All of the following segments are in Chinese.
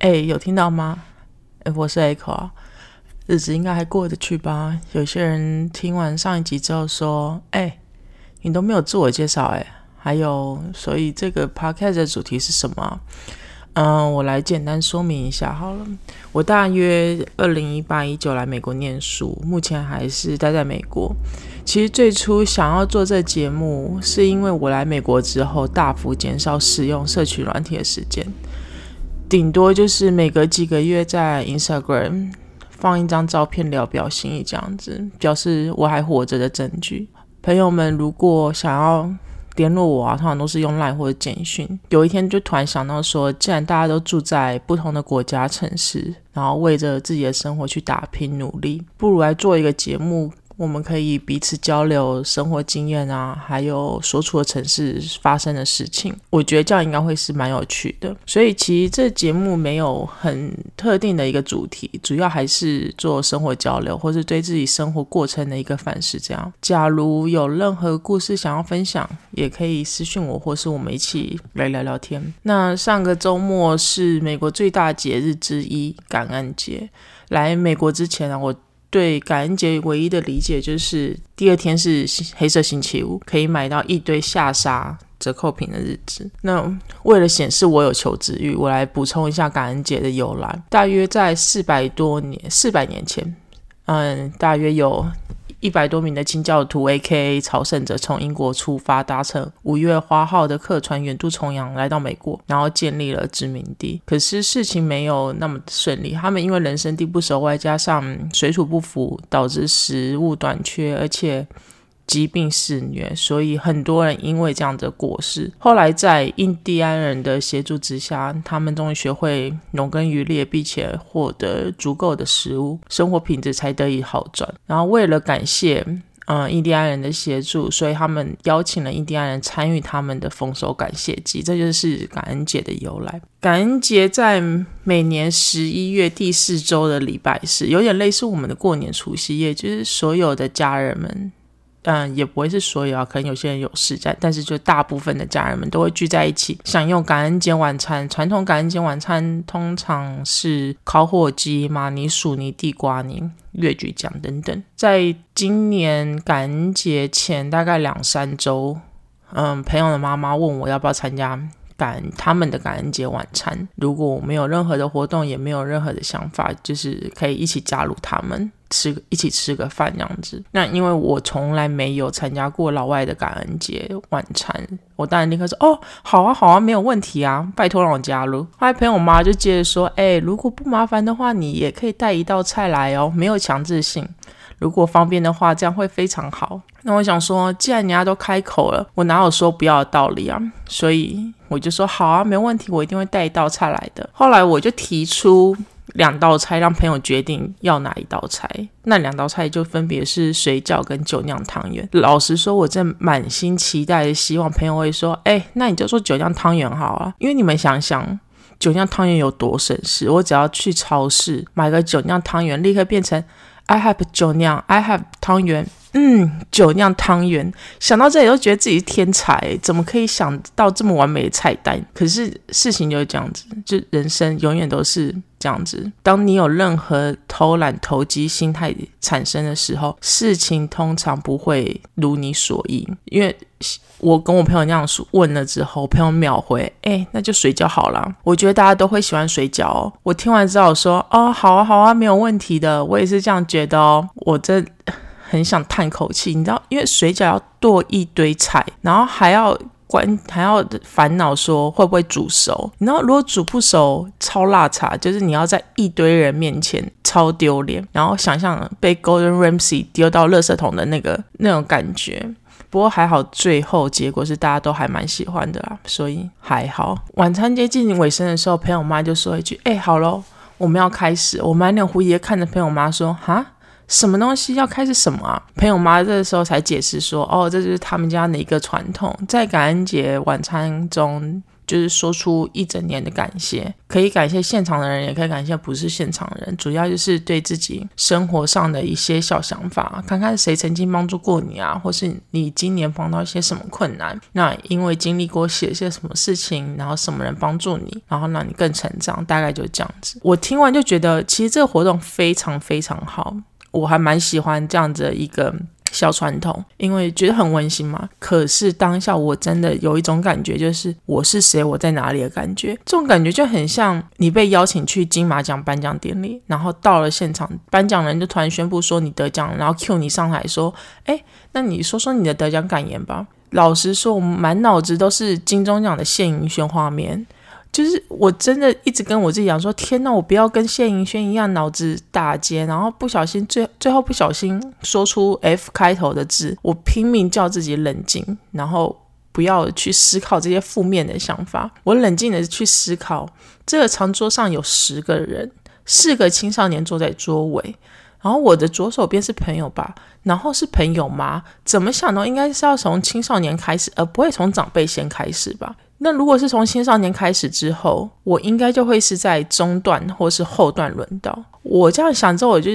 哎，有听到吗？哎，我是 Echo 啊，日子应该还过得去吧？有些人听完上一集之后说：“哎，你都没有自我介绍哎。”还有，所以这个 Podcast 的主题是什么？嗯，我来简单说明一下好了。我大约二零一八一九来美国念书，目前还是待在美国。其实最初想要做这节目，是因为我来美国之后大幅减少使用社群软体的时间。顶多就是每隔几个月在 Instagram 放一张照片聊表心意这样子，表示我还活着的证据。朋友们如果想要联络我啊，通常都是用 Line 或者简讯。有一天就突然想到说，既然大家都住在不同的国家城市，然后为着自己的生活去打拼努力，不如来做一个节目。我们可以彼此交流生活经验啊，还有所处的城市发生的事情。我觉得这样应该会是蛮有趣的。所以其实这节目没有很特定的一个主题，主要还是做生活交流，或是对自己生活过程的一个反思。这样，假如有任何故事想要分享，也可以私信我，或是我们一起来聊聊天。那上个周末是美国最大节日之一——感恩节。来美国之前啊，我。对感恩节唯一的理解就是第二天是黑色星期五，可以买到一堆下沙折扣品的日子。那为了显示我有求知欲，我来补充一下感恩节的由来。大约在四百多年、四百年前，嗯，大约有。一百多名的清教徒 （A.K.A. 朝圣者）从英国出发，搭乘五月花号的客船远渡重洋，来到美国，然后建立了殖民地。可是事情没有那么顺利，他们因为人生地不熟，外加上水土不服，导致食物短缺，而且。疾病肆虐，所以很多人因为这样的过世。后来在印第安人的协助之下，他们终于学会农耕渔猎，并且获得足够的食物，生活品质才得以好转。然后为了感谢嗯印第安人的协助，所以他们邀请了印第安人参与他们的丰收感谢祭，这就是感恩节的由来。感恩节在每年十一月第四周的礼拜四，有点类似我们的过年除夕夜，就是所有的家人们。嗯，也不会是所有啊，可能有些人有事在，但是就大部分的家人们都会聚在一起享用感恩节晚餐。传统感恩节晚餐通常是烤火鸡、马尼薯泥、地瓜泥、越剧酱等等。在今年感恩节前大概两三周，嗯，朋友的妈妈问我要不要参加感他们的感恩节晚餐。如果我没有任何的活动，也没有任何的想法，就是可以一起加入他们。吃一起吃个饭这样子，那因为我从来没有参加过老外的感恩节晚餐，我当然立刻说哦，好啊好啊，没有问题啊，拜托让我加入。后来朋友妈就接着说，哎，如果不麻烦的话，你也可以带一道菜来哦，没有强制性，如果方便的话，这样会非常好。那我想说，既然人家都开口了，我哪有说不要的道理啊？所以我就说好啊，没问题，我一定会带一道菜来的。后来我就提出。两道菜让朋友决定要哪一道菜，那两道菜就分别是水饺跟酒酿汤圆。老实说，我正满心期待的希望朋友会说：“哎，那你就做酒酿汤圆好啊。”因为你们想想，酒酿汤圆有多省事，我只要去超市买个酒酿汤圆，立刻变成 I have 酒酿，I have 汤圆。嗯，酒酿汤圆，想到这里都觉得自己是天才，怎么可以想到这么完美的菜单？可是事情就是这样子，就人生永远都是这样子。当你有任何偷懒投机心态产生的时候，事情通常不会如你所意。因为我跟我朋友那样说问了之后，朋友秒回：“哎，那就水饺好了。”我觉得大家都会喜欢水饺哦。我听完之后说：“哦，好啊，好啊，没有问题的。”我也是这样觉得哦。我这。很想叹口气，你知道，因为水饺要剁一堆菜，然后还要关，还要烦恼说会不会煮熟。你知道，如果煮不熟，超辣茶，就是你要在一堆人面前超丢脸。然后想象被 Golden Ramsy 丢到垃圾桶的那个那种感觉。不过还好，最后结果是大家都还蛮喜欢的啦，所以还好。晚餐接近尾声的时候，朋友妈就说一句：“哎，好喽，我们要开始。”我满脸狐疑的看着朋友妈说：“哈？”什么东西要开始什么啊？朋友妈这时候才解释说：“哦，这就是他们家的一个传统，在感恩节晚餐中，就是说出一整年的感谢，可以感谢现场的人，也可以感谢不是现场人。主要就是对自己生活上的一些小想法，看看谁曾经帮助过你啊，或是你今年碰到一些什么困难，那因为经历过写些什么事情，然后什么人帮助你，然后让你更成长，大概就这样子。我听完就觉得，其实这个活动非常非常好，我还蛮喜欢这样子的一个。小传统，因为觉得很温馨嘛。可是当下我真的有一种感觉，就是我是谁，我在哪里的感觉。这种感觉就很像你被邀请去金马奖颁奖典礼，然后到了现场，颁奖人就突然宣布说你得奖，然后 Q 你上台说：“哎，那你说说你的得奖感言吧。”老实说，我满脑子都是金钟奖的谢盈萱画面。就是我真的一直跟我自己讲说，天呐，我不要跟谢盈萱一样脑子打结，然后不小心最最后不小心说出 F 开头的字。我拼命叫自己冷静，然后不要去思考这些负面的想法。我冷静的去思考，这个长桌上有十个人，四个青少年坐在桌尾，然后我的左手边是朋友吧，然后是朋友吗？怎么想呢？应该是要从青少年开始，而不会从长辈先开始吧。那如果是从青少年开始之后，我应该就会是在中段或是后段轮到。我这样想之后，我就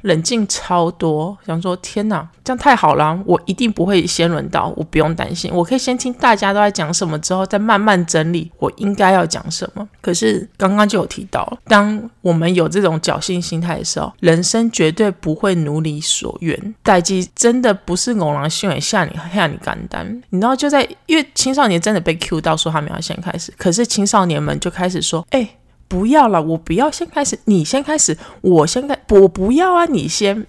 冷静超多，想说天哪，这样太好了，我一定不会先轮到，我不用担心，我可以先听大家都在讲什么，之后再慢慢整理我应该要讲什么。可是刚刚就有提到，当我们有这种侥幸心态的时候，人生绝对不会如你所愿，代际真的不是偶然性，吓你吓你肝胆。你知道就在因为青少年真的被 Q 到说他们要先开始，可是青少年们就开始说，哎。不要了，我不要先开始，你先开始，我先开，我不要啊，你先。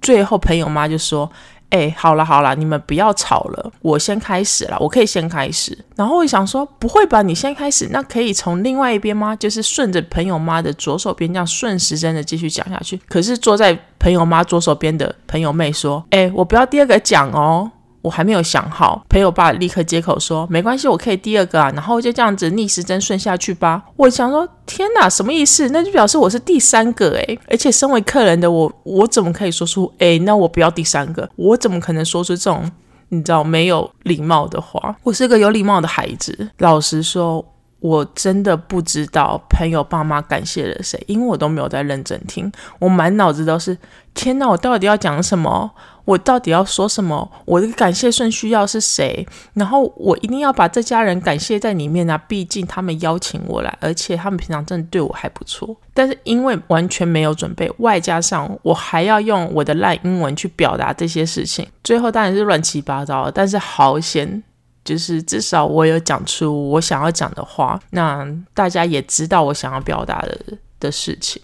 最后朋友妈就说：“哎，好了好了，你们不要吵了，我先开始了，我可以先开始。”然后我想说：“不会吧，你先开始，那可以从另外一边吗？就是顺着朋友妈的左手边这样顺时针的继续讲下去。”可是坐在朋友妈左手边的朋友妹说：“哎，我不要第二个讲哦。”我还没有想好，陪我爸立刻接口说：“没关系，我可以第二个啊。”然后就这样子逆时针顺下去吧。我想说：“天哪，什么意思？那就表示我是第三个诶。而且身为客人的我，我怎么可以说出诶？那我不要第三个，我怎么可能说出这种你知道没有礼貌的话？我是个有礼貌的孩子。老实说，我真的不知道朋友爸妈感谢了谁，因为我都没有在认真听，我满脑子都是：天哪，我到底要讲什么？我到底要说什么？我的感谢顺序要是谁？然后我一定要把这家人感谢在里面啊！毕竟他们邀请我来，而且他们平常真的对我还不错。但是因为完全没有准备，外加上我还要用我的烂英文去表达这些事情，最后当然是乱七八糟。但是好险，就是至少我有讲出我想要讲的话，那大家也知道我想要表达的的事情，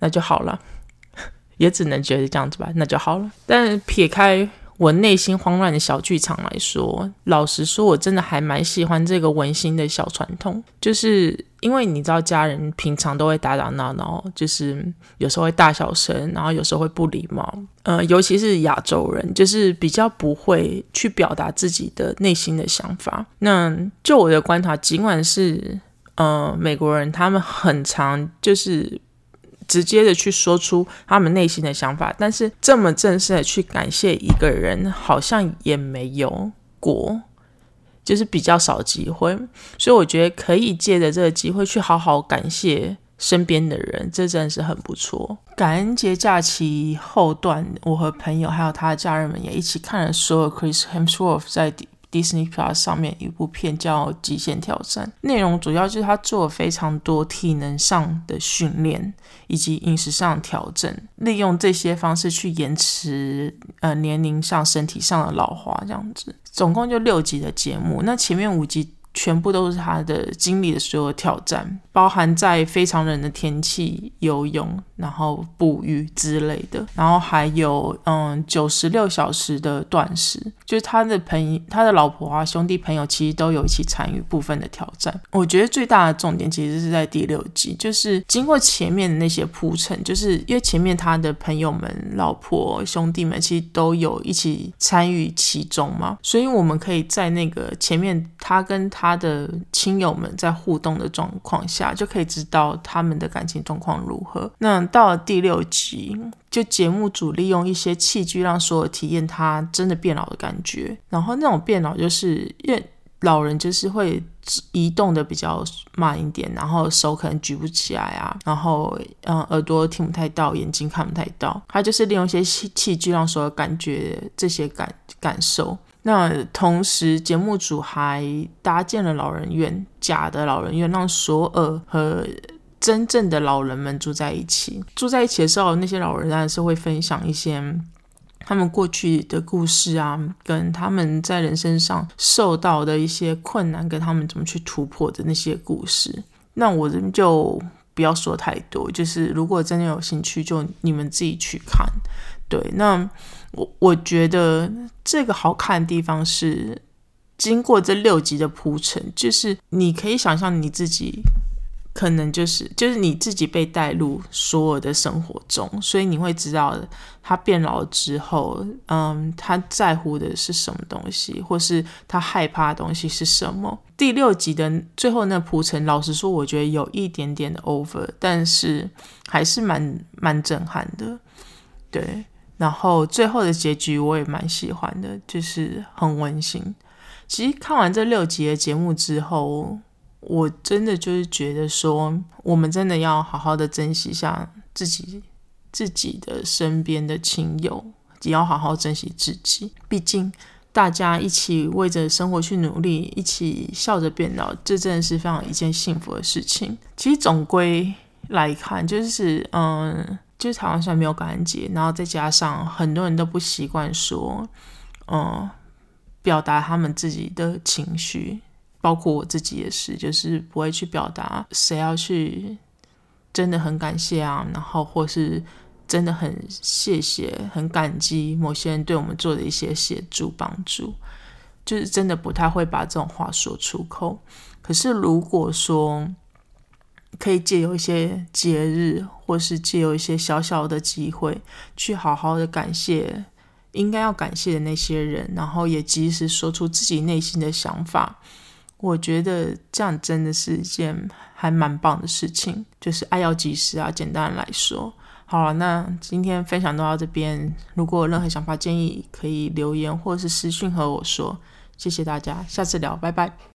那就好了。也只能觉得这样子吧，那就好了。但撇开我内心慌乱的小剧场来说，老实说，我真的还蛮喜欢这个温馨的小传统。就是因为你知道，家人平常都会打打闹闹，就是有时候会大小声，然后有时候会不礼貌。呃，尤其是亚洲人，就是比较不会去表达自己的内心的想法。那就我的观察，尽管是呃美国人，他们很常就是。直接的去说出他们内心的想法，但是这么正式的去感谢一个人，好像也没有过，就是比较少机会。所以我觉得可以借着这个机会去好好感谢身边的人，这真的是很不错。感恩节假期后段，我和朋友还有他的家人们也一起看了所有 Chris Hemsworth 在。Disney Plus 上面一部片叫《极限挑战》，内容主要就是他做了非常多体能上的训练，以及饮食上的调整，利用这些方式去延迟呃年龄上、身体上的老化，这样子。总共就六集的节目，那前面五集。全部都是他的经历的所有挑战，包含在非常冷的天气游泳，然后捕鱼之类的，然后还有嗯九十六小时的断食，就是他的朋友、他的老婆啊、兄弟朋友其实都有一起参与部分的挑战。我觉得最大的重点其实是在第六集，就是经过前面的那些铺陈，就是因为前面他的朋友们、老婆、兄弟们其实都有一起参与其中嘛，所以我们可以在那个前面他跟他。他的亲友们在互动的状况下，就可以知道他们的感情状况如何。那到了第六集，就节目组利用一些器具，让所有体验他真的变老的感觉。然后那种变老，就是因为老人就是会移动的比较慢一点，然后手可能举不起来啊，然后嗯耳朵听不太到，眼睛看不太到，他就是利用一些器器具让所有感觉这些感感受。那同时节目组还搭建了老人院，假的老人院，让索尔和真正的老人们住在一起。住在一起的时候，那些老人当然是会分享一些。他们过去的故事啊，跟他们在人生上受到的一些困难，跟他们怎么去突破的那些故事，那我就不要说太多。就是如果真的有兴趣，就你们自己去看。对，那我我觉得这个好看的地方是，经过这六集的铺陈，就是你可以想象你自己。可能就是就是你自己被带入所有的生活中，所以你会知道他变老之后，嗯，他在乎的是什么东西，或是他害怕的东西是什么。第六集的最后那铺陈，老实说，我觉得有一点点的 over，但是还是蛮蛮震撼的。对，然后最后的结局我也蛮喜欢的，就是很温馨。其实看完这六集的节目之后。我真的就是觉得说，我们真的要好好的珍惜一下自己自己的身边的亲友，也要好好珍惜自己。毕竟大家一起为着生活去努力，一起笑着变老，这真的是非常一件幸福的事情。其实总归来看，就是嗯，就是台湾虽然没有感恩节，然后再加上很多人都不习惯说，嗯，表达他们自己的情绪。包括我自己也是，就是不会去表达谁要去真的很感谢啊，然后或是真的很谢谢、很感激某些人对我们做的一些协助帮助，就是真的不太会把这种话说出口。可是如果说可以借由一些节日，或是借由一些小小的机会，去好好的感谢应该要感谢的那些人，然后也及时说出自己内心的想法。我觉得这样真的是一件还蛮棒的事情，就是爱要及时啊。简单来说，好了，那今天分享到这边，如果有任何想法建议，可以留言或是私讯和我说。谢谢大家，下次聊，拜拜。